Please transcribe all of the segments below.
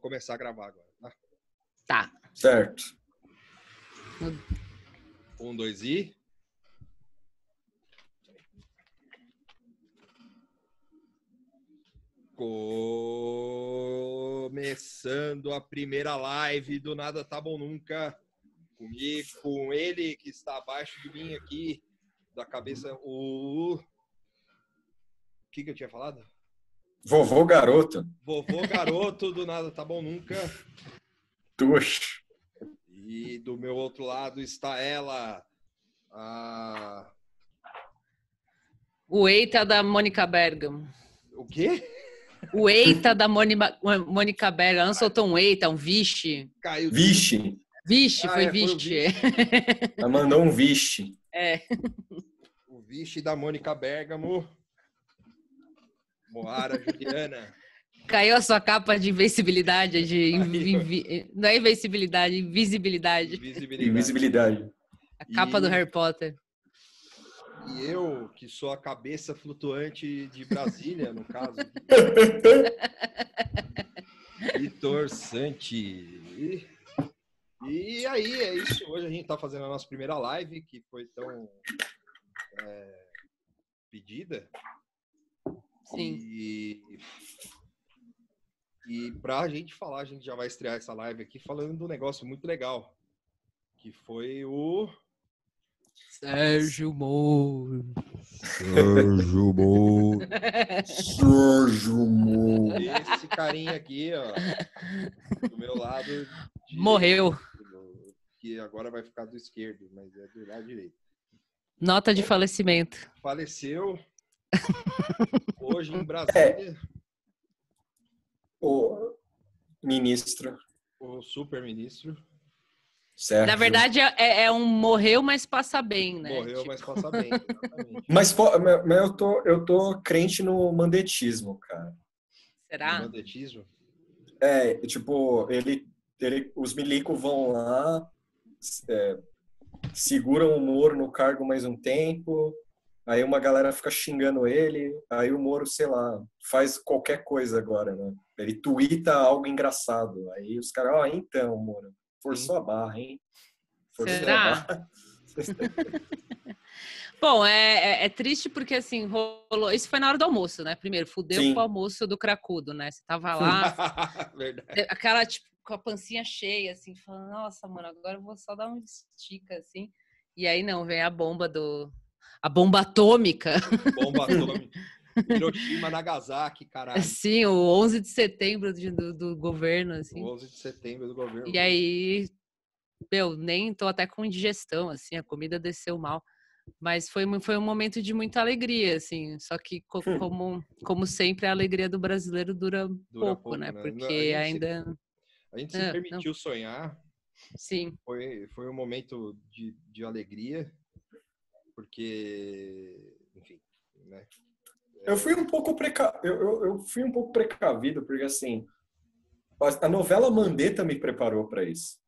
começar a gravar agora, tá? Tá. Certo. Um, dois e. Começando a primeira live do Nada Tá Bom Nunca. Comigo, com ele que está abaixo de mim aqui, da cabeça. O. O que, que eu tinha falado? Vovô garoto. Vovô garoto do Nada Tá Bom Nunca. Tuxa. E do meu outro lado está ela, a... O Eita da Mônica Bergamo. o quê? O Eita da Mônica Mônica Bergamo. Ela não soltou um Eita, um Vixe. Caiu. Vixe. Vixe, Ah, foi é, foi o Vixe. Ela mandou um vixe. É. O vixe da Mônica Bergamo. Moara Juliana. Caiu a sua capa de invencibilidade, de invi- não é invencibilidade, invisibilidade. Visibilidade. Invisibilidade. A capa do E- Harry Potter. E eu, que sou a cabeça flutuante de Brasília, no caso. Vitor Santi. E aí, é isso. Hoje a gente está fazendo a nossa primeira live, que foi tão é, pedida. Sim. E, e para a gente falar, a gente já vai estrear essa live aqui falando de um negócio muito legal, que foi o Sérgio Moro. Sérgio Moro. Sérgio Moro. Esse carinha aqui, ó, do meu lado. direito, Morreu. Que agora vai ficar do esquerdo, mas é do lado direito. Nota de falecimento. Faleceu hoje em Brasília O ministro. o super-ministro. Sérgio. Na verdade, é, é um morreu, mas passa bem, né? Morreu, Tipo, mas passa bem. Mas, mas eu tô, eu tô crente no mandetismo, cara. Será? Bandetismo. É, tipo, ele, ele, os milicos vão lá, é, seguram o Moro no cargo mais um tempo, aí uma galera fica xingando ele, aí o Moro, sei lá, faz qualquer coisa agora, né? Ele tuita algo engraçado, aí os caras, ó, então, Moro, forçou a barra, hein? Forçou Será? a barra. Bom, é, é- é triste porque assim, rolou. Isso foi na hora do almoço, né? Primeiro, fudeu Sim. com o almoço do cracudo, né? Você tava lá, aquela, tipo, com a pancinha cheia, assim, falando, nossa, mano, agora eu vou só dar um estica, assim. E aí não, vem a bomba do. A bomba atômica. Bomba atômica. Hiroshima, Nagasaki, caralho. Sim, o 11 de setembro de- do, do governo, assim. O 11 de setembro do governo. E aí, meu, nem tô até com indigestão, assim, a comida desceu mal. Mas foi, foi um momento de muita alegria, assim. Só que, co- Hum. como, como sempre, a alegria do brasileiro dura, Dura pouco, pouco, né? né? Não, a Porque gente se- ainda. A gente se não. permitiu sonhar. Sim, Foi, foi um momento de, de alegria. Porque, enfim, né? Eu fui um pouco preca... eu, eu, eu fui um pouco precavido, porque assim, a novela Mandetta me preparou para isso.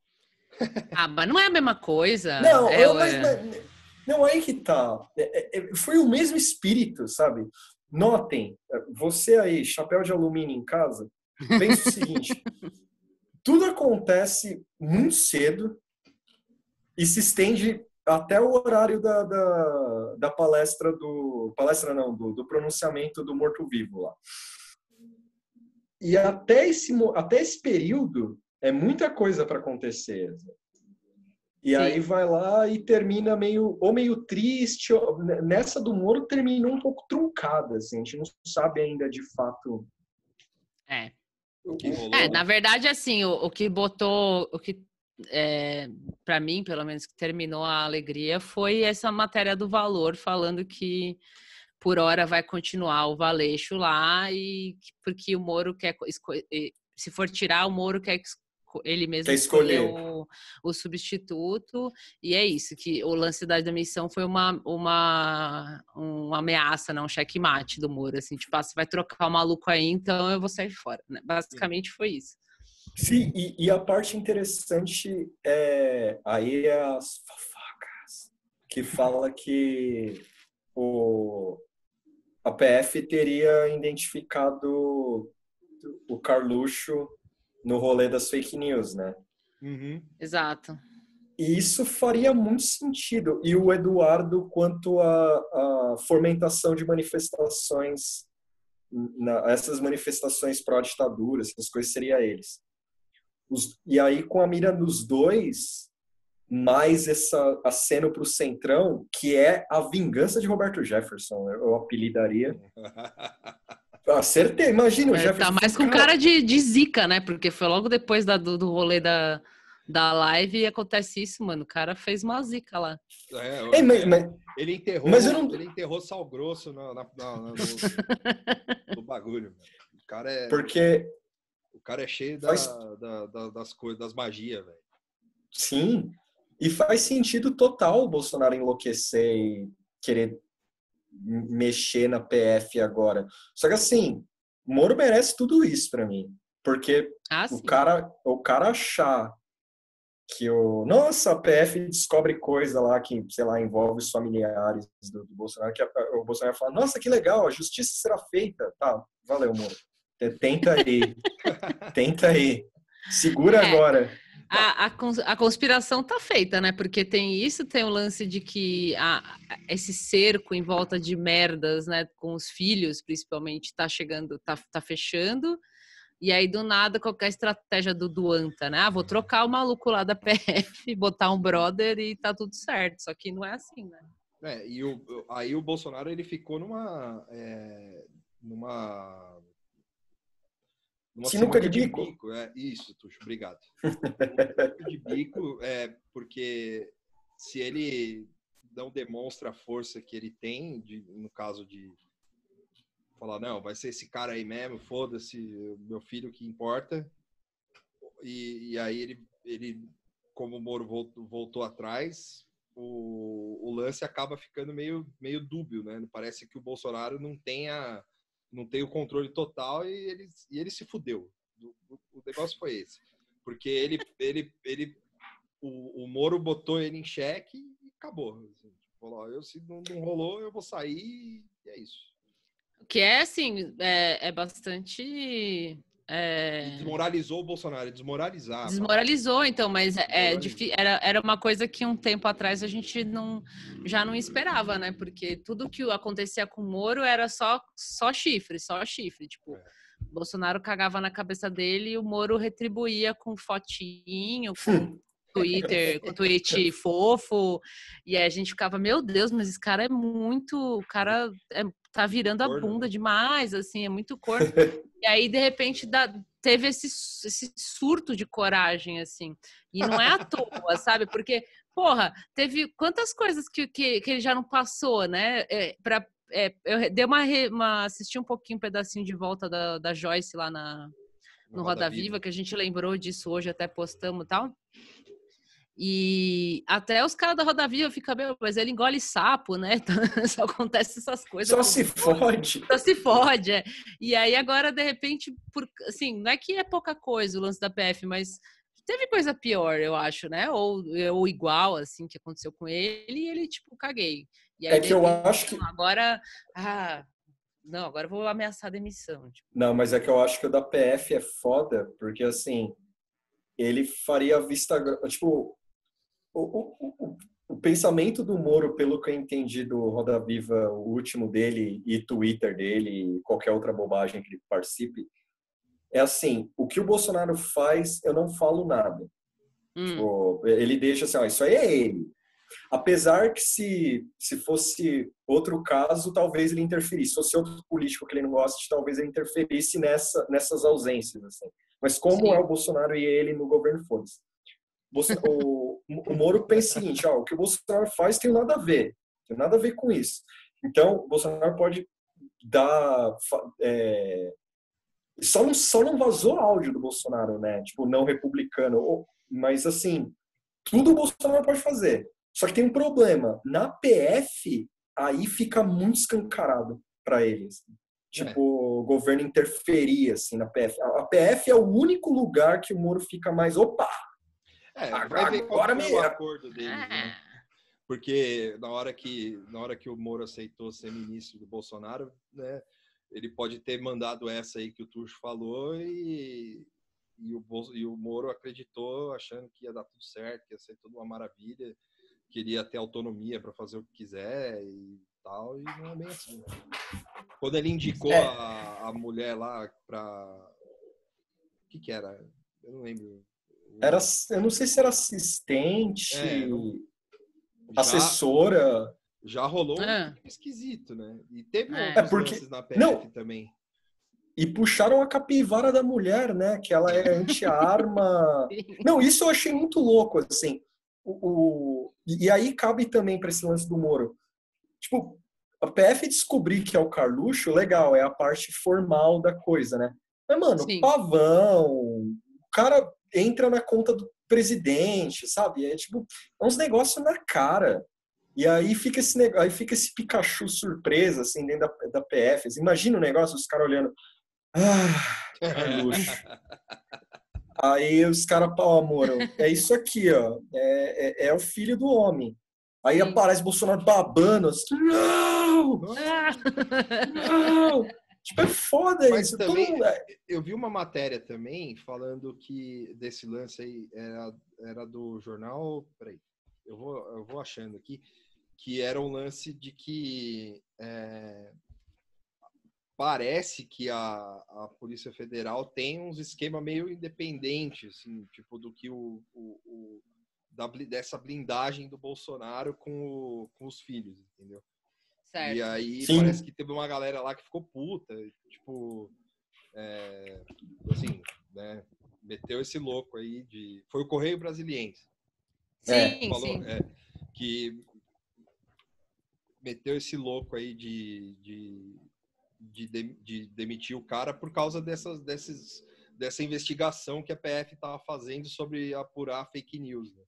Ah, mas não é a mesma coisa. Não, é, eu- mas, é- mas- não, aí que tá. É, é, é, foi o mesmo espírito, sabe? Notem, você aí, chapéu de alumínio em casa, pensa o seguinte: tudo acontece muito cedo e se estende até o horário da, da, da palestra do. Palestra não, do, do pronunciamento do morto-vivo lá. E até esse, mo- até esse período é muita coisa para acontecer. E Sim. aí vai lá e termina meio ou meio triste. ou- nessa do Moro terminou um pouco truncada, assim. A gente não sabe ainda de fato. é. O que rolou. É, na verdade, assim, o, o que botou, o que é, para mim, pelo menos, que terminou a alegria foi essa matéria do valor falando que por hora vai continuar o Valeixo lá e que- porque o Moro quer se for tirar o Moro quer ele mesmo Quer escolher. o, o substituto e é isso que o lance da demissão foi uma uma uma ameaça, não um checkmate do Moro, assim, tipo, ah, você vai trocar o maluco aí, então eu vou sair fora, né? Basicamente foi isso. Sim, e, e a parte interessante é aí é as fofocas que fala que o a PF teria identificado o Carluxo no rolê das fake news, né? Uhum. Exato. E isso faria muito sentido. E o Eduardo, quanto à, fomentação de manifestações, na, essas manifestações pró-ditadura, essas coisas, seria eles. Os, e aí, com a mira dos dois, mais essa aceno para o centrão, que é a vingança de Roberto Jefferson, eu apelidaria. Acertei, imagina o É, Jefferson. tá mais com cara de, de zica, né? Porque foi logo depois da- do, do rolê da, da live e acontece isso, mano. O cara fez uma zica lá. É, Ei, mas- mas- Ele enterrou, Mas eu não- ele enterrou sal grosso na, na- na- no, no bagulho. mano. O cara é, porque, cara é cheio da, Faz- da- da- das coisas, das magias, velho. sim, e faz sentido total o Bolsonaro enlouquecer e querer mexer na PF agora. Só que assim, Moro merece tudo isso para mim. Porque Ah, o cara, o cara achar que o. Nossa, a PF descobre coisa lá que, sei lá, envolve os familiares do, do Bolsonaro, que a- o Bolsonaro fala, nossa, que legal, a justiça será feita. Tá, valeu, Moro. Tenta aí. Tenta aí. Segura É. agora. A, a, cons- a conspiração tá feita, né? Porque tem isso, tem o lance de que a, a- esse cerco em volta de merdas, né? Com os filhos, principalmente, tá chegando, tá, tá fechando. E aí, do nada, qualquer estratégia do Duanta, né? Ah, vou trocar o maluco lá da PF, botar um brother e tá tudo certo. Só que não é assim, né? É, e o, aí o Bolsonaro ele ficou numa. é, numa. Numa Sinuca de bico? É, isso, Tuxo, obrigado. De bico, é, porque se ele não demonstra a força que ele tem, de, no caso de falar, não, vai ser esse cara aí mesmo, foda-se, meu filho que importa. E, e aí ele, ele, como o Moro voltou, voltou atrás, o, o lance acaba ficando meio, meio dúbio, né? Parece que o Bolsonaro não tem, a, não tem o controle total e ele, e ele se fudeu. O, o- o negócio foi esse. Porque ele, ele, ele o, o Moro botou ele em xeque e acabou. Assim, falou, eu, se não, não rolou, eu vou sair e é isso. Que é, assim, é, é bastante... é, Desmoralizou o Bolsonaro, desmoralizar. Desmoralizou, então, mas é, é Desmoralizou. era, era uma coisa que um tempo atrás a gente não, já não esperava, né? Porque tudo que acontecia com o Moro era só, só chifre, só chifre. Tipo, É. Bolsonaro cagava na cabeça dele e o Moro retribuía com fotinho, com Twitter, com tweet fofo. E aí a gente ficava, meu Deus, mas esse cara é muito. O cara é- tá virando a bunda né? demais, assim, é muito corno. E aí, de repente, dá- teve esse, esse surto de coragem, assim. E não é à toa, sabe? Porque, porra, teve quantas coisas que, que, que ele já não passou, né? É, pra, é, eu dei uma, uma. assisti um pouquinho, um pedacinho de volta da, da Joyce lá na, no Roda Viva, que a gente lembrou disso hoje, até postamos e tal. E até os caras da Roda Viva ficam, meu, mas ele engole sapo, né? Só acontece essas coisas. Só se fode. Só se fode, é. E aí agora, de repente, por, assim, não é que é pouca coisa o lance da PF, mas teve coisa pior, eu acho, né? Ou, ou igual, assim, que aconteceu com ele, e ele, tipo, caguei. E aí, É que eu acho que. Agora, ah, não, agora eu vou ameaçar a demissão. Tipo, Não, mas é que eu acho que o da PF é foda, porque assim, ele faria vista. gro- Tipo, o, o, o, pensamento do Moro, pelo que eu entendi do Roda Viva, o último dele, e Twitter dele, e qualquer outra bobagem que ele participe, é assim: o que o Bolsonaro faz, eu não falo nada. hum, Tipo, ele deixa assim, ó, isso aí é ele. Apesar que se, se fosse outro caso, talvez ele interferisse. Se fosse outro político que ele não goste, talvez ele interferisse nessa, nessas ausências. Assim. Mas como Sim. é o Bolsonaro e ele no governo, foda-se. O, o Moro pensa o seguinte, ó, o que o Bolsonaro faz tem nada a ver. Tem nada a ver com isso. Então, o Bolsonaro pode dar... é, só, não, só não vazou áudio do Bolsonaro, né? Tipo, não republicano. Mas, assim, tudo o Bolsonaro pode fazer. Só que tem um problema. Na PF, aí fica muito escancarado para eles. Tipo, o governo interferir, assim, na PF. A PF é o único lugar que o Moro fica mais, opa, É, Agora- vai ver qual agora foi me- o acordo deles, né? ah, Porque na hora que na hora que o Moro aceitou ser ministro do Bolsonaro, né, ele pode ter mandado essa aí que o Tuxo falou e e, o, e o Moro acreditou, achando que ia dar tudo certo, que ia ser tudo uma maravilha, queria ter autonomia para fazer o que quiser e tal, e não é bem assim. Né? Quando ele indicou é. a, a mulher lá para. O que, que era? Eu não lembro. Era, eu não sei se era assistente, é, assessora. Já rolou é. um esquisito, né? E teve é. outros é porque... na PF não. também. E puxaram a capivara da mulher, né? Que ela é anti-arma. não, isso eu achei muito louco, assim. O, o... E aí cabe também para esse lance do Moro. Tipo, a PF descobrir que é o Carluxo, legal, é a parte formal da coisa, né? Mas, mano, Sim. pavão, o cara entra na conta do presidente, sabe? É tipo, é uns negócios na cara. E aí fica esse negócio, aí fica esse Pikachu surpresa, assim, dentro da, da PF. Imagina o negócio, os caras olhando. Ah, Carluxo. aí os caras, pau, amor, é isso aqui, ó. É, é, é o filho do homem. Aí Sim. aparece Bolsonaro babando, assim, não! Não! Tipo, é foda Mas isso. Também, mundo... É eu vi uma matéria também falando que desse lance aí era, era do jornal. Peraí, eu vou, eu vou achando aqui. Que era um lance de que é, parece que a, a Polícia Federal tem uns esquema meio independente, assim, tipo, do que o, o, o da, dessa blindagem do Bolsonaro com, o, com os filhos, entendeu? Certo. E aí Sim. parece que teve uma galera lá que ficou puta, tipo, é, assim, né, meteu esse louco aí de... Foi o Correio Brasiliense. Sim, é, falou, sim. É, que meteu esse louco aí de, de, de, de, demitir o cara por causa dessas, desses, dessa investigação que a PF estava fazendo sobre apurar fake news. Né?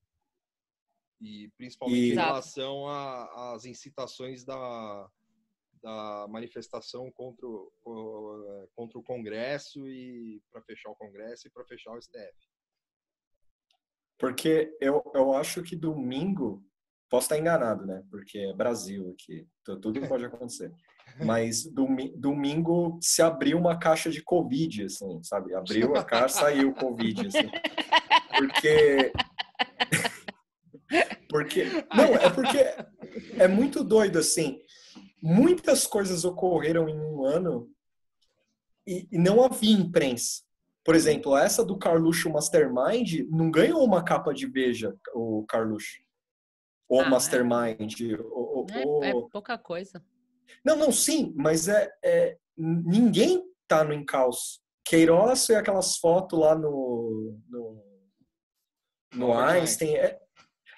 E principalmente e... em relação às incitações da, da manifestação contra o, contra o Congresso e para fechar o Congresso e para fechar o STF. Porque eu, eu acho que domingo, posso estar enganado, né? Porque é Brasil aqui, tudo pode acontecer. Mas domingo se abriu uma caixa de Covid, assim, sabe? Abriu a caixa, saiu Covid, assim. Porque porque não, é porque é muito doido assim. Muitas coisas ocorreram em um ano e, e não havia imprensa. Por exemplo, essa do Carluxo Mastermind não ganhou uma capa de beija, o Carluxo. O ah, é. Mastermind. É. O, o, é, é, pouca coisa. Não, não, sim, mas é, é ninguém tá no encalço. Queiroz e aquelas fotos lá no, no, no Einstein. É,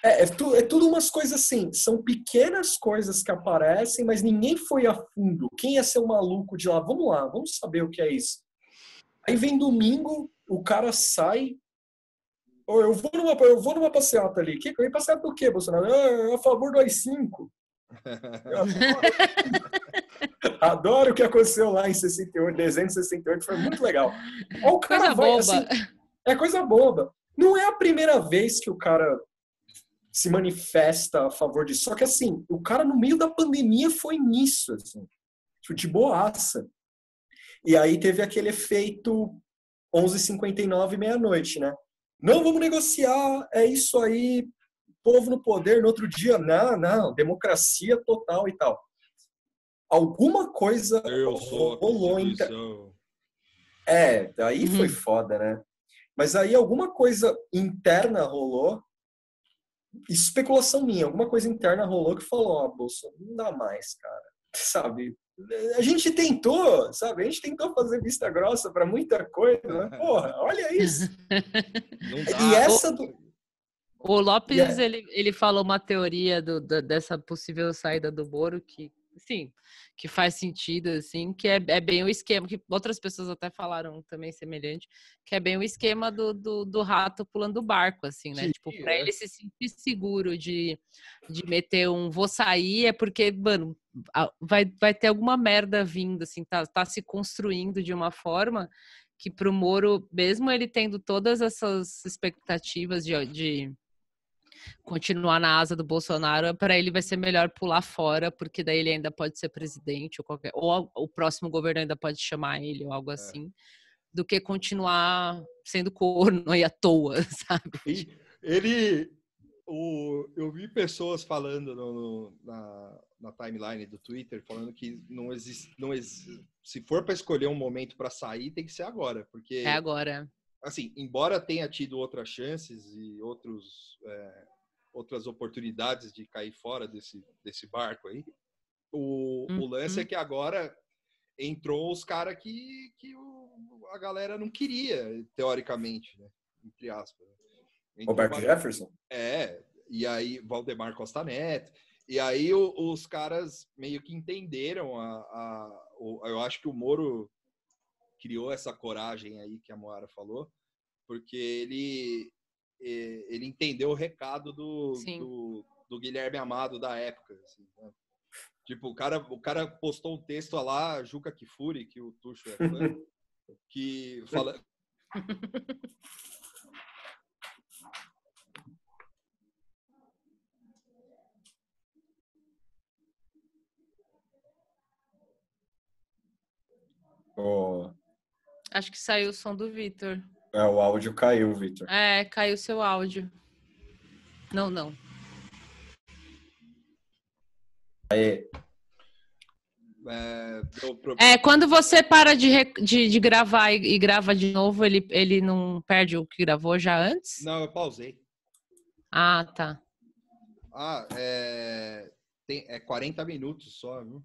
é, é, tu, é tudo umas coisas assim, são pequenas coisas que aparecem, mas ninguém foi a fundo. Quem ia ser o maluco de lá? Vamos lá, vamos saber o que é isso. Aí vem domingo, o cara sai. Oh, eu, vou numa, eu vou numa passeata ali. Que, passeata do quê, Bolsonaro? Ah, a favor do AI-5. Adoro, adoro o que aconteceu lá em 68, dezembro de 68, foi muito legal. o cara coisa vai, boba. Assim, é coisa boba. Não é a primeira vez que o cara se manifesta a favor disso. Só que assim, o cara no meio da pandemia foi nisso, assim, tipo, de boaça. E aí teve aquele efeito 11h59, meia-noite, né? Não, vamos negociar, é isso aí, povo no poder, no outro dia, não, não, democracia total e tal. Alguma coisa Eu rolou inter... É, daí uhum. foi foda, né? Mas aí alguma coisa interna rolou especulação minha, alguma coisa interna rolou que falou, ó, oh, Bolsa, não dá mais, cara. Sabe? A gente tentou, sabe? A gente tentou fazer vista grossa para muita coisa, mas, porra, olha isso. e essa do... O Lopes, yeah. ele, ele falou uma teoria do, do, dessa possível saída do Moro que, sim, que faz sentido, assim, que é, é bem o esquema, que outras pessoas até falaram também semelhante, que é bem o esquema do, do, do rato pulando o barco, assim, né? Sim, tipo, pra é. ele se sentir seguro de, de meter um vou sair, é porque, mano, vai, vai ter alguma merda vindo, assim, tá, tá se construindo de uma forma que pro Moro, mesmo ele tendo todas essas expectativas de, de continuar na asa do Bolsonaro, para ele vai ser melhor pular fora, porque daí ele ainda pode ser presidente ou qualquer ou o próximo governo ainda pode chamar ele ou algo é. assim. do que continuar sendo corno aí à toa, sabe? E ele, o, eu vi pessoas falando no, no, na, na timeline do Twitter falando que não existe, não existe, se for para escolher um momento para sair, tem que ser agora, porque É agora. Assim, embora tenha tido outras chances e outros é, outras oportunidades de cair fora desse desse barco aí, o, o lance Uhum. é que agora entrou os caras que, que o- a galera não queria, teoricamente, né? Entre aspas. Entrou Roberto uma- Jefferson? é, e aí Valdemar Costa Neto. E aí o- os caras meio que entenderam a, a- o- eu acho que o Moro criou essa coragem aí que a Moara falou, porque ele ele entendeu o recado do, do, do Guilherme Amado da época. assim, né? Tipo, o cara, o cara postou um texto lá, Juca Kifuri, que o Tuxo é fã, que fala, O, Acho que saiu o som do Vitor. é, o áudio caiu, Vitor. É, caiu seu áudio. Não, não. é, deu pro- É, quando você para de, de, de gravar e, e grava de novo, ele, ele não perde o que gravou já antes? Não, eu pausei. Ah, tá. Ah, é, tem, é 40 minutos só, viu?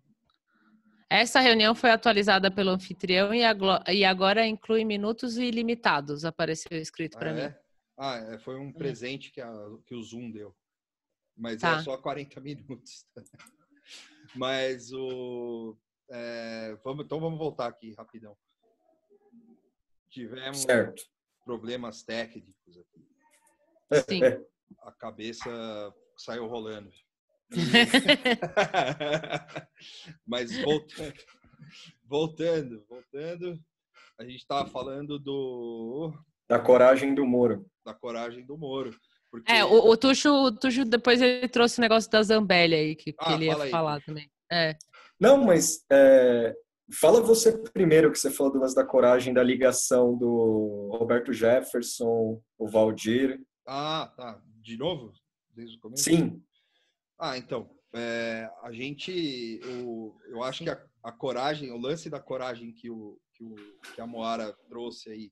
Essa reunião foi atualizada pelo anfitrião e, aglo- e agora inclui minutos ilimitados, apareceu escrito para ah, mim. é? Ah, é, foi um presente que, a, que o Zoom deu. Mas Tá. é só 40 minutos. Mas o. é, vamos, então vamos voltar aqui rapidão. Tivemos Certo. problemas técnicos aqui. Sim. A cabeça saiu rolando. Mas voltando, voltando, voltando, a gente estava falando do Da coragem do Moro. da coragem do Moro. Porque, É, o, o, Tuxo, o Tuxo depois ele trouxe o negócio da Zambelli aí, que, que Ah, ele ia aí, falar também. É. Não, mas é, fala você primeiro que você falou do lance da coragem da ligação do Roberto Jefferson, o Valdir. Ah, tá. De novo? Desde o começo? Sim, Ah, então. é, a gente. O, eu acho que a, a coragem, o lance da coragem que, o, que, o, que a Moara trouxe aí,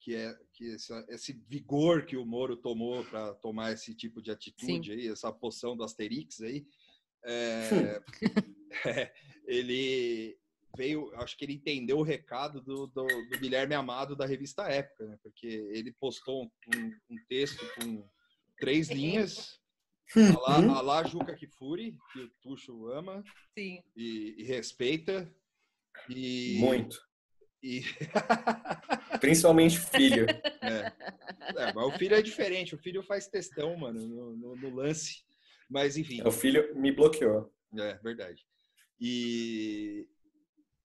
que é que essa- esse vigor que o Moro tomou para tomar esse tipo de atitude aí, essa poção do Asterix aí, é, é, ele veio, acho que ele entendeu o recado do, do, do Guilherme Amado da revista Época, né? Porque ele postou um, um- um texto com três linhas, a lá, Uhum. a lá Juca Kifuri, que o Tuxo ama Sim. e, e respeita. E, muito. E, Principalmente filho. é. É, mas o filho é diferente, o filho faz textão, mano, no, no- no lance. Mas enfim. O filho me bloqueou. É, verdade. E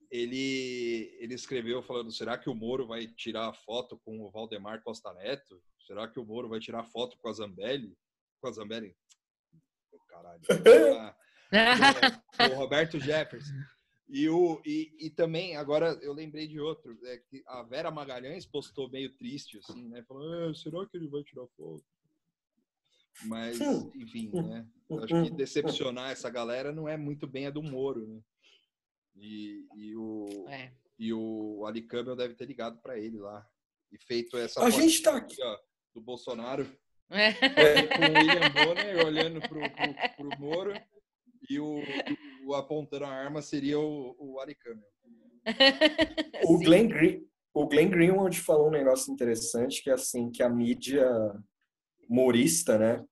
ele, ele escreveu falando: será que o Moro vai tirar foto com o Valdemar Costa Neto? Será que o Moro vai tirar foto com a Zambelli? Com a Zambelli? Caralho. O Roberto Jefferson. E, o, e, e também, agora eu lembrei de outro, é que a Vera Magalhães postou meio triste, assim, né? Falando, "Ah, será que ele vai tirar foto? Mas, Hum. enfim, né? Eu Acho que decepcionar essa galera não é muito bem a do Moro, né? E, e o, É. e o Ali deve ter ligado para ele lá. E feito essa A gente tá aqui. ó, do Bolsonaro É. É, com o William Bonner olhando pro, pro, pro Moro e o, o apontando a arma seria o, o Campbell. o Sim. Glenn, Green, o Glenn Greenwald falou um negócio interessante que é assim que a mídia morista, né?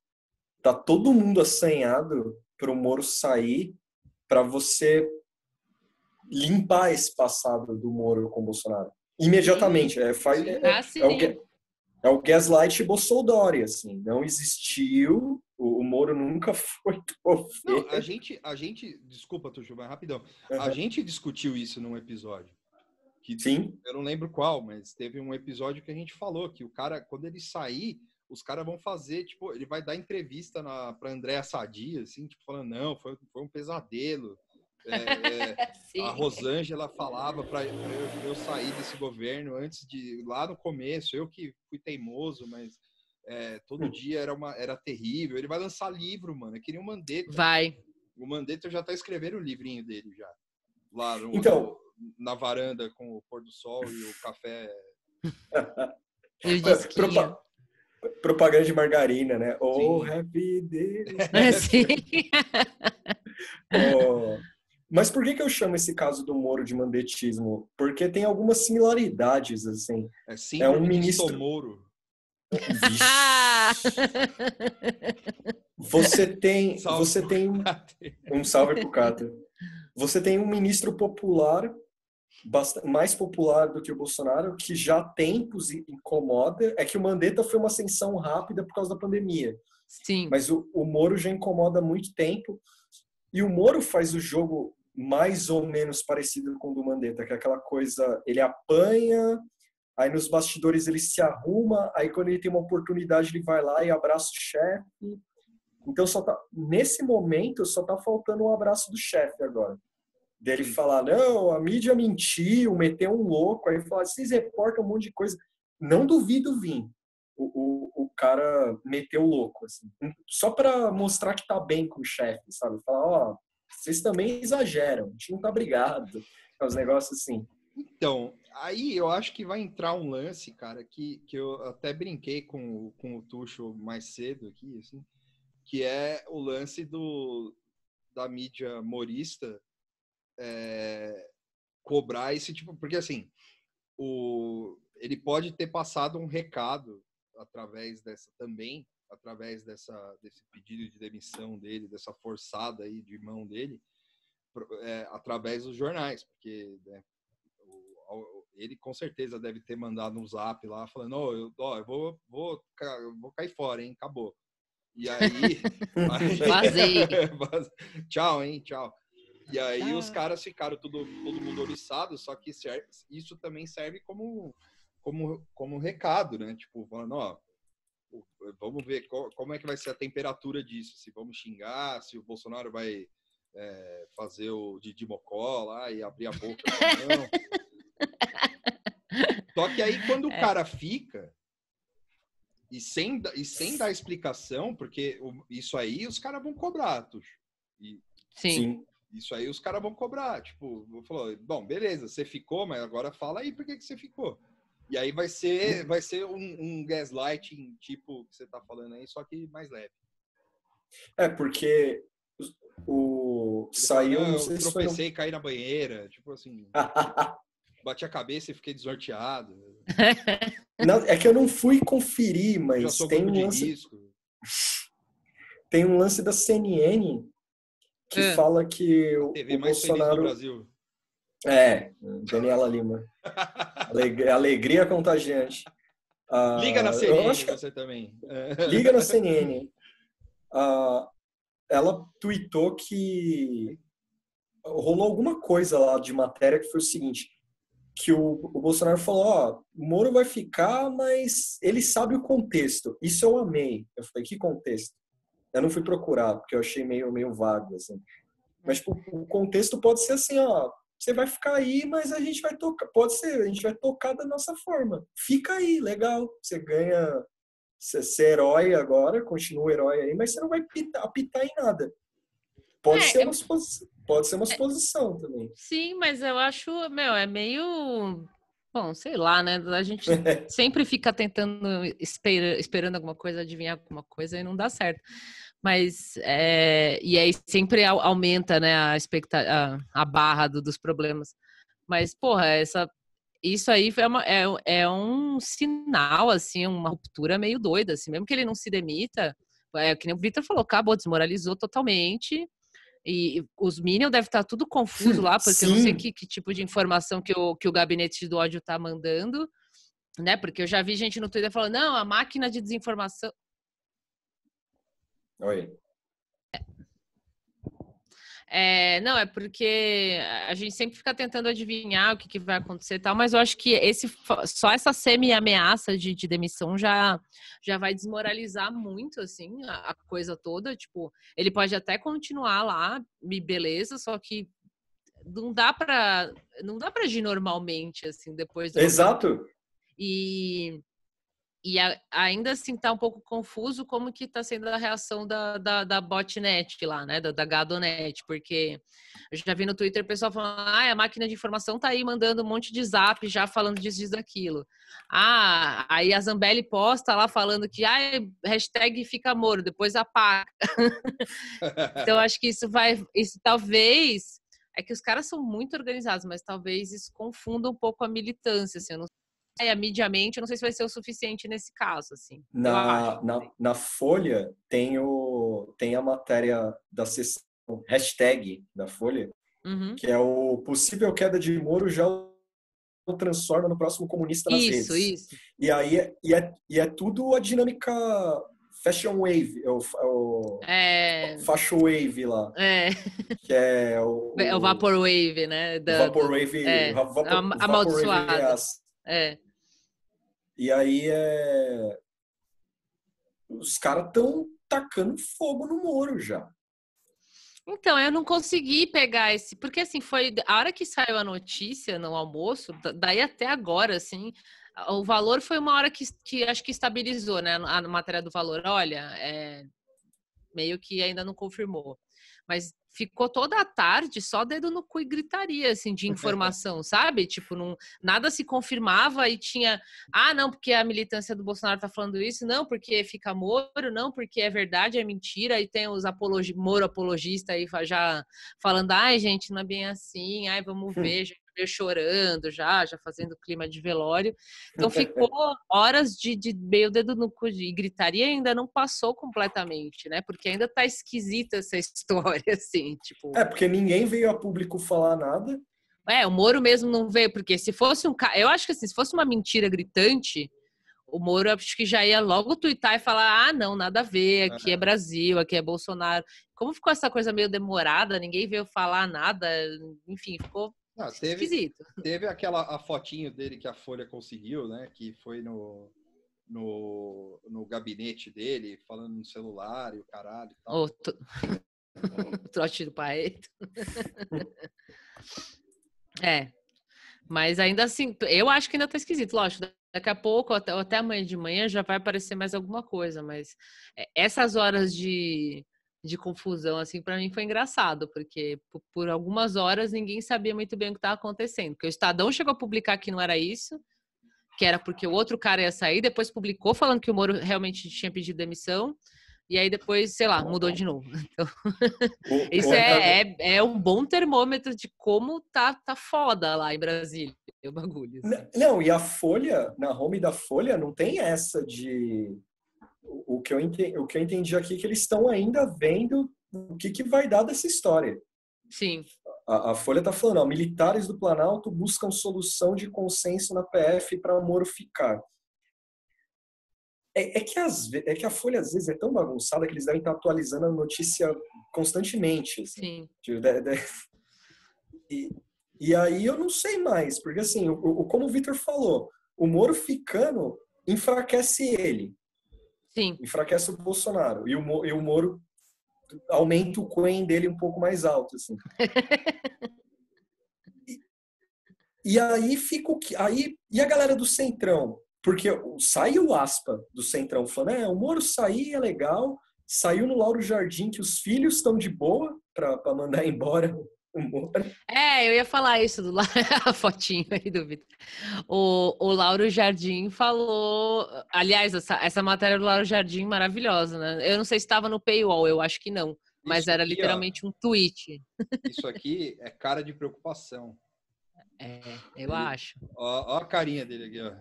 Tá todo mundo assanhado pro Moro sair para você limpar esse passado do Moro com o Bolsonaro. Imediatamente. É, faz, é, Ah, é sim. o, é o gaslight Bolsonaro, assim. Não existiu, o, o Moro nunca foi Não, a gente, a gente, desculpa, Tuxu, mas rapidão. A Uhum. gente discutiu isso num episódio. Que Sim, eu não lembro qual, mas teve um episódio que a gente falou que o cara, quando ele sair, os caras vão fazer, tipo, ele vai dar entrevista na, pra Andréa Sadia, assim, tipo, falando, não, foi, foi um pesadelo. É, é, a Rosângela falava para eu, eu, sair desse governo antes de lá no começo, eu que fui teimoso, mas é, todo hum. dia era uma era terrível. Ele vai lançar livro, mano. Eu queria um Mandetta. Vai. O Mandetta já tá escrevendo o livrinho dele já. Lá no, então, na varanda com o pôr do sol e o café. Eu disse que... Propa propaganda de margarina, né? Oh, happy day. É, sim. oh, mas por que, que eu chamo esse caso do Moro de mandetismo? Porque tem algumas similaridades, assim. É, é um ministro Moro. você tem, salve você tem um salve pro Cato. Você tem um ministro popular mais popular do que o Bolsonaro, que já tempos incomoda, é que o Mandetta foi uma ascensão rápida por causa da pandemia. Sim. Mas o, o Moro já incomoda há muito tempo. E o Moro faz o jogo mais ou menos parecido com o do Mandetta, que é aquela coisa, ele apanha, aí nos bastidores ele se arruma, aí quando ele tem uma oportunidade ele vai lá e abraça o chefe. Então só tá nesse momento só tá faltando o um abraço do chefe agora dele falar, não, a mídia mentiu, meteu um louco, aí falar, vocês reportam um monte de coisa. Não duvido vir o, o, o cara meteu louco, assim. Só para mostrar que tá bem com o chefe, sabe? Falar, ó, oh, vocês também exageram, a gente não tá brigado. É os negócios assim. Então, aí eu acho que vai entrar um lance, cara, que, que eu até brinquei com, com o Tuxo mais cedo aqui, assim, que é o lance do, da mídia morista é, cobrar esse tipo, porque assim, o, ele pode ter passado um recado através dessa também, através dessa desse pedido de demissão dele, dessa forçada aí de mão dele, é, através dos jornais, porque né, o, ele com certeza deve ter mandado um zap lá falando, oh, eu, ó, eu vou, vou, vou cair fora, hein, acabou. E aí, aí tchau, hein, tchau. E aí ah. os caras ficaram tudo, todo mundo oriçado, só que serve, isso também serve como, como, como recado, né? Tipo, falando, ó, vamos ver qual, como é que vai ser a temperatura disso, se vamos xingar, se o Bolsonaro vai é, fazer o Didi Mocó lá e abrir a boca. Não. Só que aí quando o é. cara fica e sem, e sem dar explicação, porque isso aí os caras vão cobrar, Tuxo. E, Sim. Sim. Isso aí os caras vão cobrar. Tipo, falou, bom, beleza, você ficou, mas agora fala aí por que, que você ficou. E aí vai ser, vai ser um, um gaslighting tipo que você tá falando aí, só que mais leve. É, porque o saiu. Fala, eu tropecei e caí na banheira, tipo assim. bati a cabeça e fiquei desnorteado. Não, é que eu não fui conferir, mas tem um lance. Tem um lance da CNN que é. fala que o, TV o mais Bolsonaro... feliz do Brasil. É, Daniela Lima. Alegria, alegria contagiante. Uh, Liga na CNN você também. Liga na CNN. Uh, ela tweetou que rolou alguma coisa lá de matéria que foi o seguinte, que o, o Bolsonaro falou, ó, o Moro vai ficar, mas ele sabe o contexto. Isso eu amei. Eu falei, que contexto? Eu não fui procurar, porque eu achei meio, meio vago, assim. Mas tipo, o contexto pode ser assim, ó, você vai ficar aí, mas a gente vai tocar, pode ser, a gente vai tocar da nossa forma. Fica aí, legal. Você ganha você ser herói agora, continua herói aí, mas você não vai pitar, apitar em nada. Pode é, ser uma suposição, pode ser uma suposição é, também. Sim, mas eu acho, meu, é meio Bom, sei lá, né? A gente sempre fica tentando, espera, esperando alguma coisa, adivinhar alguma coisa e não dá certo. Mas, é, e aí sempre aumenta, né, a, a, a barra do, dos problemas. Mas, porra, essa, isso aí é, uma, é, é, um sinal, assim, uma ruptura meio doida, assim, mesmo que ele não se demita, é, que nem o Vitor falou, acabou, desmoralizou totalmente, e os Minions devem estar tudo confuso lá, porque Sim. eu não sei que, que, tipo de informação que o, que o gabinete do ódio está mandando, né? Porque eu já vi gente no Twitter falando, não, a máquina de desinformação. Oi. É, não, é porque a gente sempre fica tentando adivinhar o que, que, vai acontecer e tal, mas eu acho que esse, só essa semi-ameaça de, de, demissão já, já vai desmoralizar muito, assim, a, a, coisa toda. Tipo, ele pode até continuar lá, beleza, só que não dá para não dá para agir normalmente assim depois do Exato. e e a, ainda assim tá um pouco confuso como que tá sendo a reação da, da, da botnet lá, né? Da, da Gadonet, porque eu já vi no Twitter o pessoal falando, ah, a máquina de informação tá aí mandando um monte de zap já falando disso, disso, daquilo. Ah, aí a Zambelli posta lá falando que, ah, hashtag fica moro, depois apaga. então acho que isso vai, isso talvez, é que os caras são muito organizados, mas talvez isso confunda um pouco a militância, assim, eu não é, mediamente, eu não sei se vai ser o suficiente nesse caso, assim. Na, na, na, Folha tem, o, tem a matéria da sessão hashtag da Folha, uhum. que é o possível queda de Moro já o transforma no próximo comunista nas isso, redes. Isso, E aí é, e é, e é tudo a dinâmica fashion wave, é o, é o é... fashion wave lá. É. Que é o, é o vapor wave, né? Da, vapor wave, é, vapor, amaldiçoada. É. E aí é... os caras estão tacando fogo no Moro já. Então, eu não consegui pegar esse, porque assim, foi a hora que saiu a notícia no almoço, daí até agora, assim, o valor foi uma hora que, que acho que estabilizou, né, a matéria do valor. Olha, é, meio que ainda não confirmou. Mas ficou toda a tarde só dedo no cu e gritaria, assim, de informação, sabe? Tipo, não, nada se confirmava e tinha, ah, não, porque a militância do Bolsonaro tá falando isso, não, porque fica Moro, não, porque é verdade, é mentira, e tem os apologi Moro apologista aí já falando, ai, gente, não é bem assim, ai, vamos ver, gente meio chorando já, já fazendo clima de velório. Então ficou horas de, de meio dedo no cu e gritaria ainda não passou completamente, né? Porque ainda tá esquisita essa história, assim, tipo... É, porque ninguém veio a público falar nada. É, o Moro mesmo não veio, porque se fosse um... Eu acho que assim, se fosse uma mentira gritante, o Moro acho que já ia logo twittar e falar: ah, não, nada a ver, aqui é Brasil, aqui é Bolsonaro. Como ficou essa coisa meio demorada, ninguém veio falar nada, enfim, ficou não, teve, Esquisito. Teve aquela a fotinho dele que a Folha conseguiu, né? Que foi no, no, no gabinete dele, falando no celular e o caralho e tal. O, t... o trote do Paeto. é. Mas ainda assim, eu acho que ainda tá esquisito, lógico. Daqui a pouco, até, até amanhã de manhã, já vai aparecer mais alguma coisa. Mas é, essas horas de de confusão, assim, para mim foi engraçado, porque por, por, algumas horas ninguém sabia muito bem o que estava acontecendo. Porque o Estadão chegou a publicar que não era isso, que era porque o outro cara ia sair, depois publicou falando que o Moro realmente tinha pedido demissão, e aí depois, sei lá, mudou de novo. Então, isso é, é, é, um bom termômetro de como tá, tá foda lá em Brasília, o bagulho. Assim. Não, e a Folha, na home da Folha, não tem essa de o que eu entendi, o que eu entendi aqui é que eles estão ainda vendo o que, que vai dar dessa história. Sim. A, a Folha está falando, ó, militares do Planalto buscam solução de consenso na PF para Moro ficar. É, é, que as, é que a Folha às vezes é tão bagunçada que eles devem estar atualizando a notícia constantemente. Assim. Sim. De, de, de, e, e aí eu não sei mais, porque assim, o, o como o Vitor falou, o Moro ficando enfraquece ele. Sim. Enfraquece o Bolsonaro. E o, e o Moro aumenta o Quen dele um pouco mais alto, assim. e, e, aí fica o que. Aí, e a galera do Centrão? Porque saiu o aspa do Centrão falando: é, o Moro sair é legal, saiu no Lauro Jardim que os filhos estão de boa para mandar embora é, eu ia falar isso do a fotinho aí do Vitor. O, o Lauro Jardim falou. Aliás, essa, essa matéria do Lauro Jardim maravilhosa, né? Eu não sei se estava no paywall, eu acho que não. Mas isso era aqui, literalmente ó, um tweet. Isso aqui é cara de preocupação. É, eu acho. Ó, ó a carinha dele aqui, ó.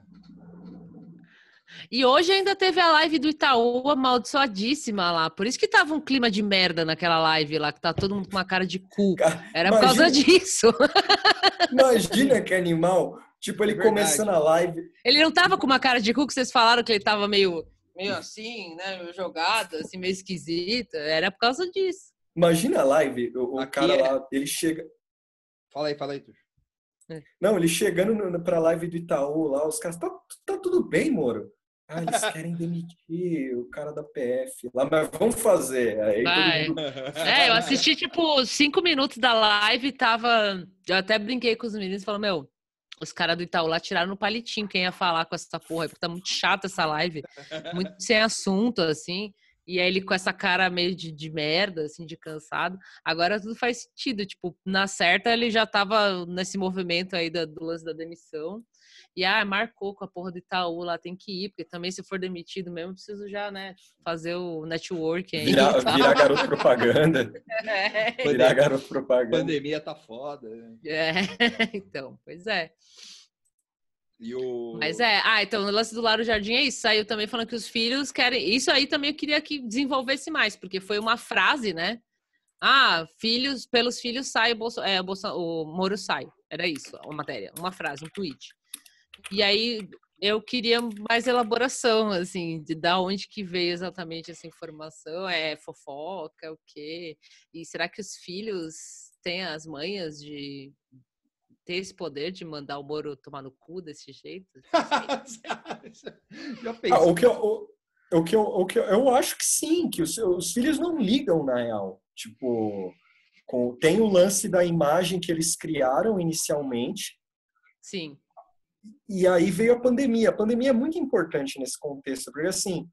E hoje ainda teve a live do Itaú amaldiçoadíssima lá. Por isso que tava um clima de merda naquela live lá, que tá todo mundo com uma cara de cu. Era por causa disso. Imagina que animal. Tipo, ele é começando a live. Ele não tava com uma cara de cu que vocês falaram que ele tava meio, meio assim, né? Meio jogado, assim, meio esquisito. Era por causa disso. Imagina a live, o, o cara é... lá, ele chega. Fala aí, fala aí, Tuxo. Não, ele chegando no, pra live do Itaú lá, os caras, tá, tá tudo bem, Moro? Ah, eles querem demitir o cara da PF lá, mas vamos fazer. Aí Vai. todo mundo... É, eu assisti, tipo, cinco minutos da live e tava. Eu até brinquei com os meninos e falei, meu, os caras do Itaú lá tiraram no palitinho quem ia falar com essa porra, porque tá muito chata essa live, muito sem assunto, assim. E aí ele com essa cara meio de, de merda, assim, de cansado. Agora tudo faz sentido. Tipo, na certa ele já tava nesse movimento aí da, do lance da demissão. E ah, marcou com a porra do Itaú lá, tem que ir, porque também se for demitido mesmo, eu preciso já, né, fazer o networking aí. Virar, virar garoto propaganda. É, Virar garoto propaganda. Pandemia tá foda. né? é, então, pois é. O... Mas é, ah, então no lance do Laro Jardim é isso. Saiu também falando que os filhos querem. Isso aí também eu queria que desenvolvesse mais, porque foi uma frase, né? Ah, filhos, pelos filhos sai o, Bolso, é, o, Bolso, o Moro sai. Era isso, a matéria, uma frase, um tweet. E aí eu queria mais elaboração, assim, de da onde que veio exatamente essa informação. É fofoca, o quê? E será que os filhos têm as manhas de ter esse poder de mandar o Moro tomar no cu desse jeito? Já Ah, pensou? o que eu, o, o que eu, o que eu, eu acho que sim, que os, os filhos não ligam na real. Tipo, com, tem o lance da imagem que eles criaram inicialmente, Sim, e aí veio a pandemia. A pandemia é muito importante nesse contexto, porque assim,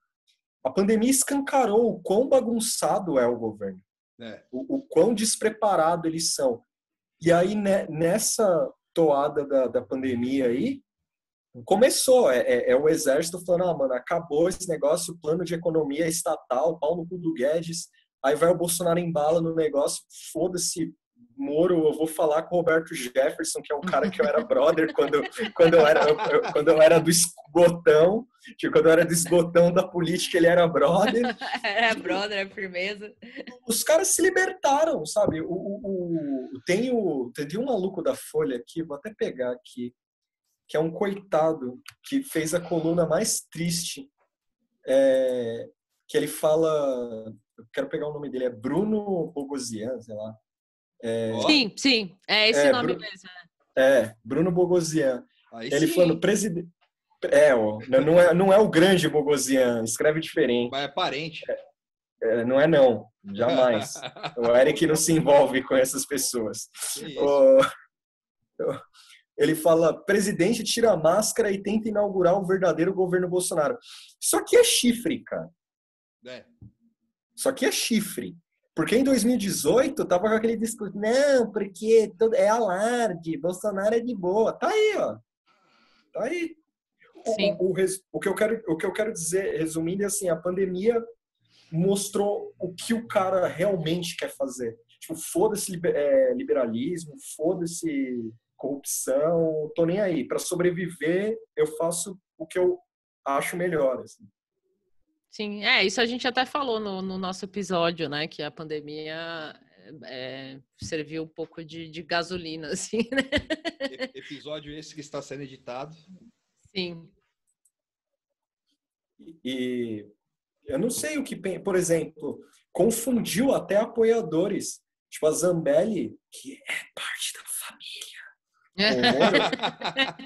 a pandemia escancarou o quão bagunçado é o governo, É. o, o quão despreparado eles são. E aí, né, nessa toada da, da pandemia aí, começou. É, é- é o exército falando, ah, mano, acabou esse negócio, plano de economia estatal, pau no cu do Guedes. Aí vai o Bolsonaro embala no negócio, foda-se, Moro, eu vou falar com o Roberto Jefferson, que é um cara que eu era brother quando, quando, eu, era, eu- quando eu era do esgotão, tipo, quando eu era do esgotão da política, ele era brother. é brother, firmeza. Os caras se libertaram, sabe? O, o, o- tem o tem um maluco da Folha aqui, vou até pegar aqui, que é um coitado que fez a coluna mais triste, é, que ele fala, eu quero pegar o nome dele, é Bruno Bogosian, sei lá. Ó, Sim, sim, é esse É, nome Bru- mesmo. É, Bruno Bogosian. aí Ele sim. falando presidente. É, ó, não é, não é o grande Bogosian, escreve diferente. Mas é parente. É, não é não, jamais. O Eric não se envolve com essas pessoas. O- Ele fala: presidente tira a máscara e tenta inaugurar o verdadeiro governo Bolsonaro. Isso aqui é chifre, cara. É. Isso aqui é chifre. Porque em 2018 tava com aquele discurso, não, porque todo- é alarde, Bolsonaro é de boa. Tá aí, ó. Tá aí. O- Sim. O, o o que eu quero, o que eu quero dizer, resumindo, é assim, a pandemia mostrou o que o cara realmente quer fazer. Tipo, foda-se é, liberalismo, foda-se corrupção, tô nem aí. Para sobreviver, eu faço o que eu acho melhor. Assim. Sim, é, isso a gente até falou no, no nosso episódio, né? Que a pandemia é, serviu um pouco de, de gasolina, assim, né? Episódio esse que está sendo editado. Sim. E eu não sei o que, por exemplo, confundiu até apoiadores. Tipo, a Zambelli, que é parte da família. com o Moro,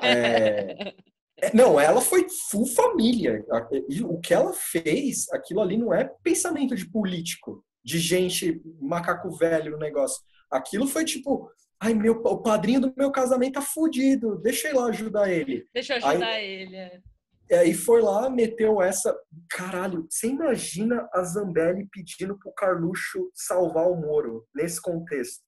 é, não, ela foi full família. E o que ela fez, aquilo ali não é pensamento de político, de gente macaco velho no negócio. Aquilo foi tipo, ai, meu, o padrinho do meu casamento tá fudido, deixa eu ir lá ajudar ele. Deixa eu ajudar ele. é. E aí foi lá, meteu essa. Caralho, você imagina a Zambelli pedindo pro Carluxo salvar o Moro nesse contexto?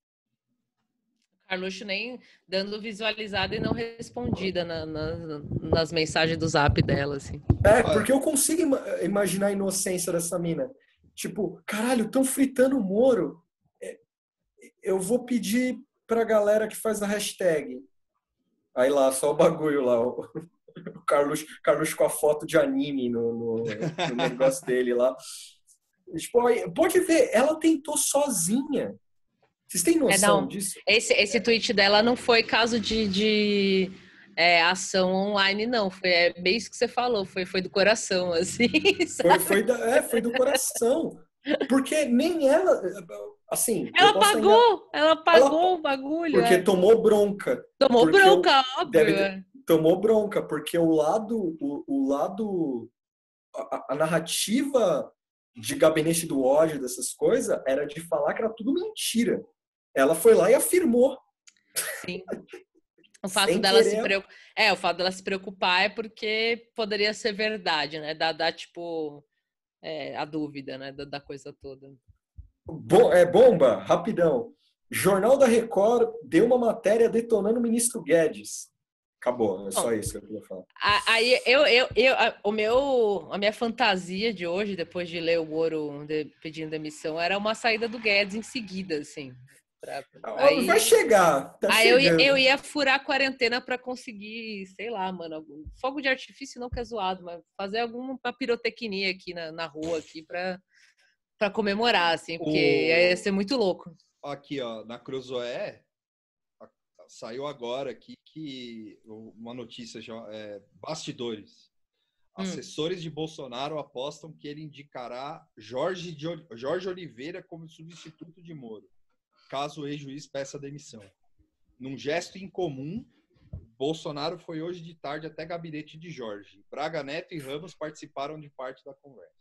Carluxo nem dando visualizada e não respondida na- na- nas mensagens do zap dela, assim. É, porque eu consigo ima- imaginar a inocência dessa mina. Tipo, caralho, estão fritando o Moro. É, Eu vou pedir pra galera que faz a hashtag. Aí lá, só o bagulho lá. O o Carlos com a foto de anime no, no- no negócio dele lá. Tipo, pode ver, ela tentou sozinha. Vocês têm noção não. disso? Esse, esse tweet dela não foi caso de, de é, ação online, não. Foi é, bem isso que você falou, foi, foi do coração, assim. Foi, foi, da- é, foi do coração. Porque nem ela. Assim. Ela pagou, ela pagou o bagulho. Porque é. tomou bronca. Tomou porque bronca, óbvio. deve é. Tomou bronca, porque o lado, o, o lado a, a narrativa de gabinete do ódio, dessas coisas, era de falar que era tudo mentira. Ela foi lá e afirmou. Sim. O fato dela querer... se preocupar. É, o fato dela se preocupar é porque poderia ser verdade, né? Dá, dá tipo, é, a dúvida, né? Da, da, coisa toda. Bom, é bomba, rapidão. Jornal da Record deu uma matéria detonando o ministro Guedes. Acabou, é só isso que eu queria falar. Aí eu, eu, eu, o meu, a minha fantasia de hoje, depois de ler o Moro de, pedindo demissão, era uma saída do Guedes em seguida, assim. Pra, aí, vai chegar. Tá aí eu, eu, ia furar a quarentena para conseguir, sei lá, mano, algum, fogo de artifício não que é zoado, mas fazer alguma pirotecnia aqui na, na rua aqui para para comemorar, assim, porque o... ia ser muito louco. Aqui, ó, na Cruzoé, saiu agora aqui que uma notícia já é, bastidores. Hum. Assessores de Bolsonaro apostam que ele indicará Jorge, Jorge Oliveira como substituto de Moro caso o ex-juiz peça demissão. Num gesto incomum, Bolsonaro foi hoje de tarde até gabinete de Jorge. Braga Neto e Ramos participaram de parte da conversa.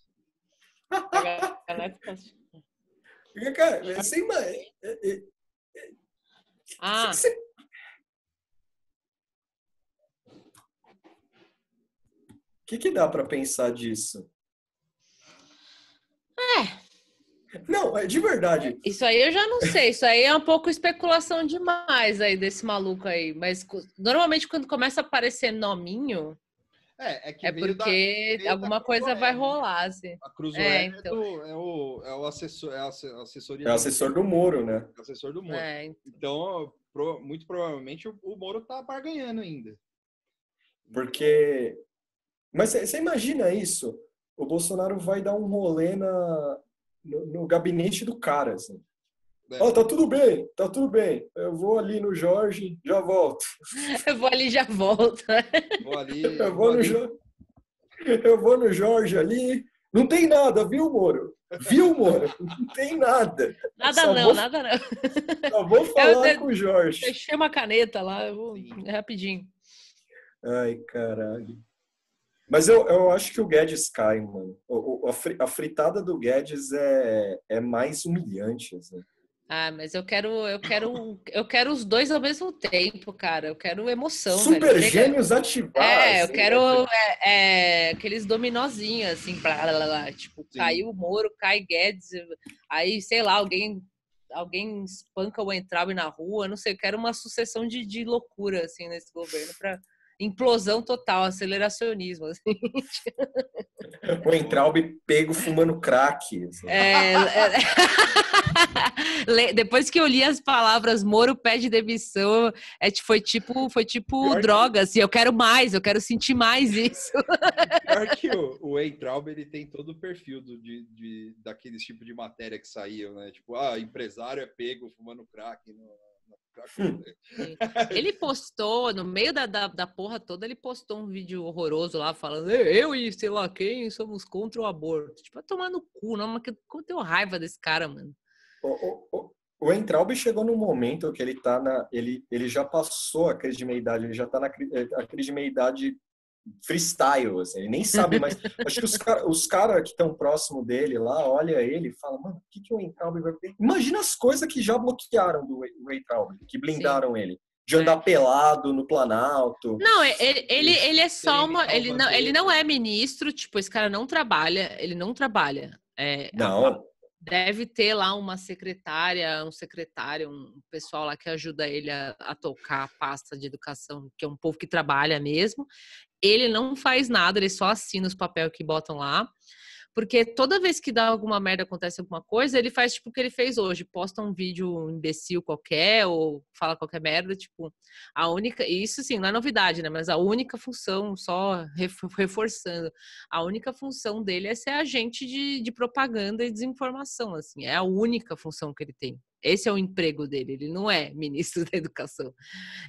Cara, sem Ah. O que, que dá para pensar disso? É, não, é de verdade. Isso aí eu já não sei. Isso aí é um pouco especulação demais aí desse maluco aí. Mas normalmente quando começa a aparecer nominho, é, é, é porque da, alguma coisa vai né? rolar, assim. A Cruz é, é então. é, o, é o assessor, é a assessoria. É o assessor do Moro, né? É o assessor do Moro. É, então, então pro, muito provavelmente o, o Moro tá barganhando ainda. Porque. Mas você imagina isso? O Bolsonaro vai dar um rolê na, no, no gabinete do cara, assim. É. Oh, tá tudo bem, tá tudo bem. Eu vou ali no Jorge, já volto. Eu vou ali, já volto. Vou ali. Eu, eu vou, no Jo... eu vou no Jorge ali. Não tem nada, viu, Moro? Viu, Moro? Não tem nada. Nada Só não, vou... nada não. Só vou falar eu, com o Jorge. Deixei uma caneta lá, eu vou rapidinho. Ai, caralho. Mas eu, eu acho que o Guedes cai, mano. O, o, a fritada do Guedes é, é mais humilhante, assim. Ah, mas eu quero, eu quero, eu quero os dois ao mesmo tempo, cara. Eu quero emoção. Super velho. gêmeos ativados. É, eu quero é, é, aqueles dominozinhos, assim, blá, blá, blá, tipo, Sim. caiu o Moro, cai Guedes, aí, sei lá, alguém alguém espanca o Entraube na rua, não sei, eu quero uma sucessão de, de loucura, assim, nesse governo para implosão total, aceleracionismo. Assim. O Entraub pego fumando crack. Assim. É, é... Depois que eu li as palavras Moro pede demissão, é, foi tipo, foi tipo droga, que... assim, eu quero mais, eu quero sentir mais isso. Pior que o, o Entraub, ele tem todo o perfil do, de, de, daqueles tipo de matéria que saíam, né? Tipo, ah, empresário é pego fumando crack no ele postou, no meio da, da, da, porra toda, ele postou um vídeo horroroso lá, falando eu e sei lá quem somos contra o aborto. Tipo, vai tomar no cu, não, mas que, eu tenho raiva desse cara, mano. O, o, o, o Entraub chegou num momento que ele tá na. Ele, ele já passou a crise de meia-idade, ele já tá na a crise de meia-idade freestyle, assim, ele nem sabe mais. Acho que os, caras que estão próximo dele lá, olha ele e fala, mano, o que, que o Weintraub vai ter? Imagina as coisas que já bloquearam do Weintraub, que blindaram Sim. ele. De andar é. pelado no Planalto. Não, ele, ele, ele é só uma. Ele não, ele não é ministro, tipo, esse cara não trabalha, ele não trabalha. É, não deve ter lá uma secretária, um secretário, um pessoal lá que ajuda ele a, a, tocar a pasta de educação, que é um povo que trabalha mesmo. Ele não faz nada, ele só assina os papéis que botam lá. Porque toda vez que dá alguma merda, acontece alguma coisa, ele faz tipo o que ele fez hoje, posta um vídeo imbecil qualquer ou fala qualquer merda, tipo, a única, isso sim, não é novidade, né, mas a única função, só reforçando, a única função dele é ser agente de, de propaganda e desinformação, assim, é a única função que ele tem. Esse é o emprego dele, ele não é ministro da educação.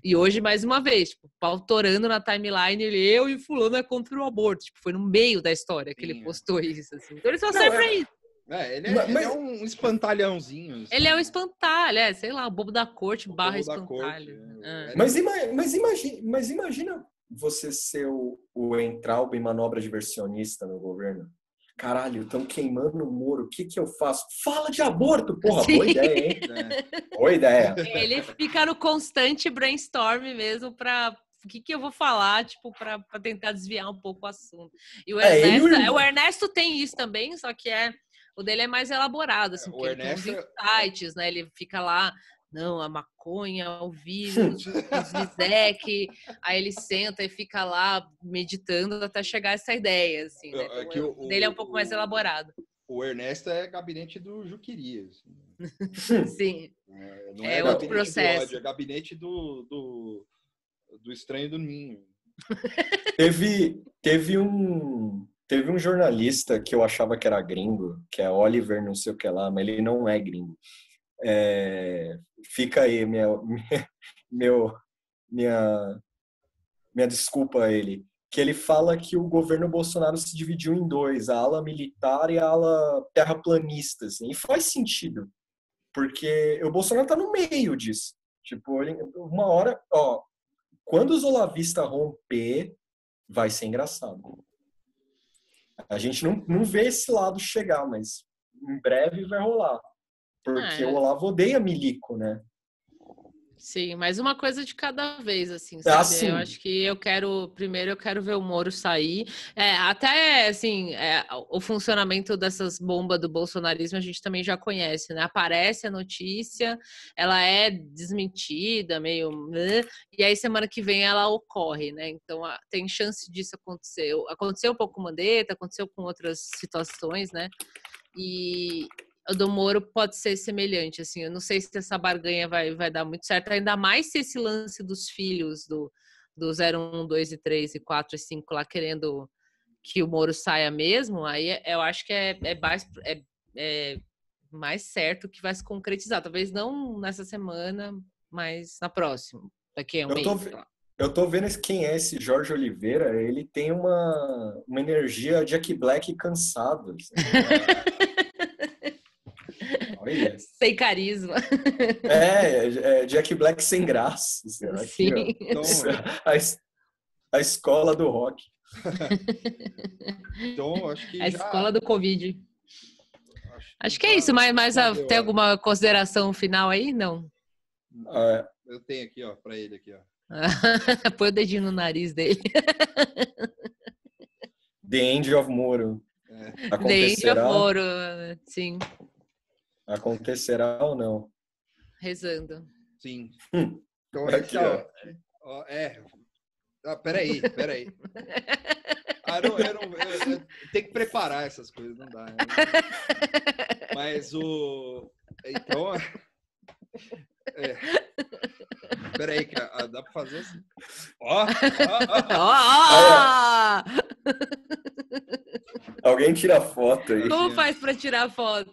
E hoje, mais uma vez, tipo, pautorando na timeline, ele, eu e fulano é contra o aborto. Tipo, foi no meio da história que Sim. ele postou isso. Assim. Então ele só não, serve é... pra isso. É, ele é, mas, ele é um espantalhãozinho. Assim. Ele é um espantalho, é, sei lá, o bobo da corte o barra espantalho. Corte, é. É. Mas, ima mas, imagina, mas imagina você ser o, o Entraub em manobra diversionista no governo? Caralho, estão queimando o Moro, o que que eu faço? Fala de aborto, porra, Sim. boa ideia, hein? É. Boa ideia. Ele fica no constante brainstorm mesmo para o que, que eu vou falar, tipo, para tentar desviar um pouco o assunto. E o É, e Ernesto, irmão. o Ernesto tem isso também, só que é o dele é mais elaborado, assim, É, porque ele tem uns Ernesto insights, né? Ele fica lá, não, a maconha, o vírus, o Zizek, aí ele senta e fica lá meditando até chegar a essa ideia, assim, né? É, é Então, que o o- dele é um pouco mais o- elaborado. O Ernesto é gabinete do Juquiri. assim. Sim. É, Não É é, outro processo. do ódio, é gabinete do, do, do estranho do ninho. Teve, teve um teve um jornalista que eu achava que era gringo, que é Oliver não sei o que lá, mas ele não é gringo. É, fica aí minha, meu, minha, minha desculpa a ele. Que ele fala que o governo Bolsonaro se dividiu em dois, a ala militar e a ala terraplanista. Assim, e faz sentido, porque o Bolsonaro tá no meio disso. Tipo, uma hora, ó, quando os olavistas romper, vai ser engraçado. A gente não, não vê esse lado chegar, mas em breve vai rolar. Porque É. o Olavo odeia milico, né? Sim, mas uma coisa de cada vez, assim, Ah, sabe? sim. Eu acho que eu quero, primeiro eu quero ver o Moro sair. É, até, assim, é, o funcionamento dessas bombas do bolsonarismo a gente também já conhece, né? Aparece a notícia, ela é desmentida, meio... né? E aí semana que vem ela ocorre, né? Então tem chance disso acontecer. Aconteceu um pouco com o Mandetta, aconteceu com outras situações, né? E o do Moro pode ser semelhante, assim. Eu não sei se essa barganha vai, vai dar muito certo, ainda mais se esse lance dos filhos do, do 01, 2 e 3 e 4 e 5 lá querendo que o Moro saia mesmo, aí é- eu acho que é, é mais, é, é mais certo que vai se concretizar. Talvez não nessa semana, mas na próxima. Daqui a um Eu mês. tô lá. Eu tô vendo quem é esse Jorge Oliveira. Ele tem uma, uma energia Jack Black cansado. assim. Olha. Sem carisma. É, é, Jack Black sem graça. assim, ó, aqui, Sim. ó. Então, A, a escola do rock. então acho que A já... escola do Covid. Acho que é isso, mas, mas ah, deu, tem alguma consideração final aí? Não. Ah, Eu tenho aqui, ó, pra ele aqui, ó. Põe o dedinho no nariz dele. The End of Moro. É. Acontecerá, Moro, sim, acontecerá ou não? rezando. Sim. Hum. Então, Aqui, então, ó, é. Ah, peraí, peraí. Ah, não, eu não, eu- eu- tem que preparar essas coisas, não dá. né? Mas o. Então. É. Peraí, que ah, dá pra fazer assim. Ó, ó, ó, ó. Alguém tira foto aí Como faz pra tirar foto?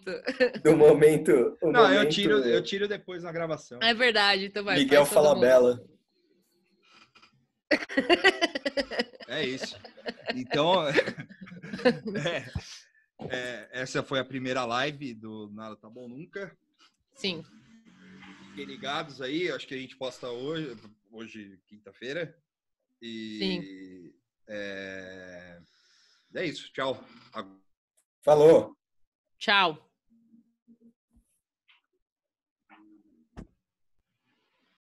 do momento. o Não, eu momento tiro, eu tiro depois na gravação. É verdade, então vai. Miguel. Falabella. É isso. Então, é, é, essa foi a primeira live do Nada Tá Bom Nunca. Sim, Fiquem ligados aí, acho que a gente posta hoje, hoje quinta-feira. E Sim. É, é isso, tchau. Falou. tchau.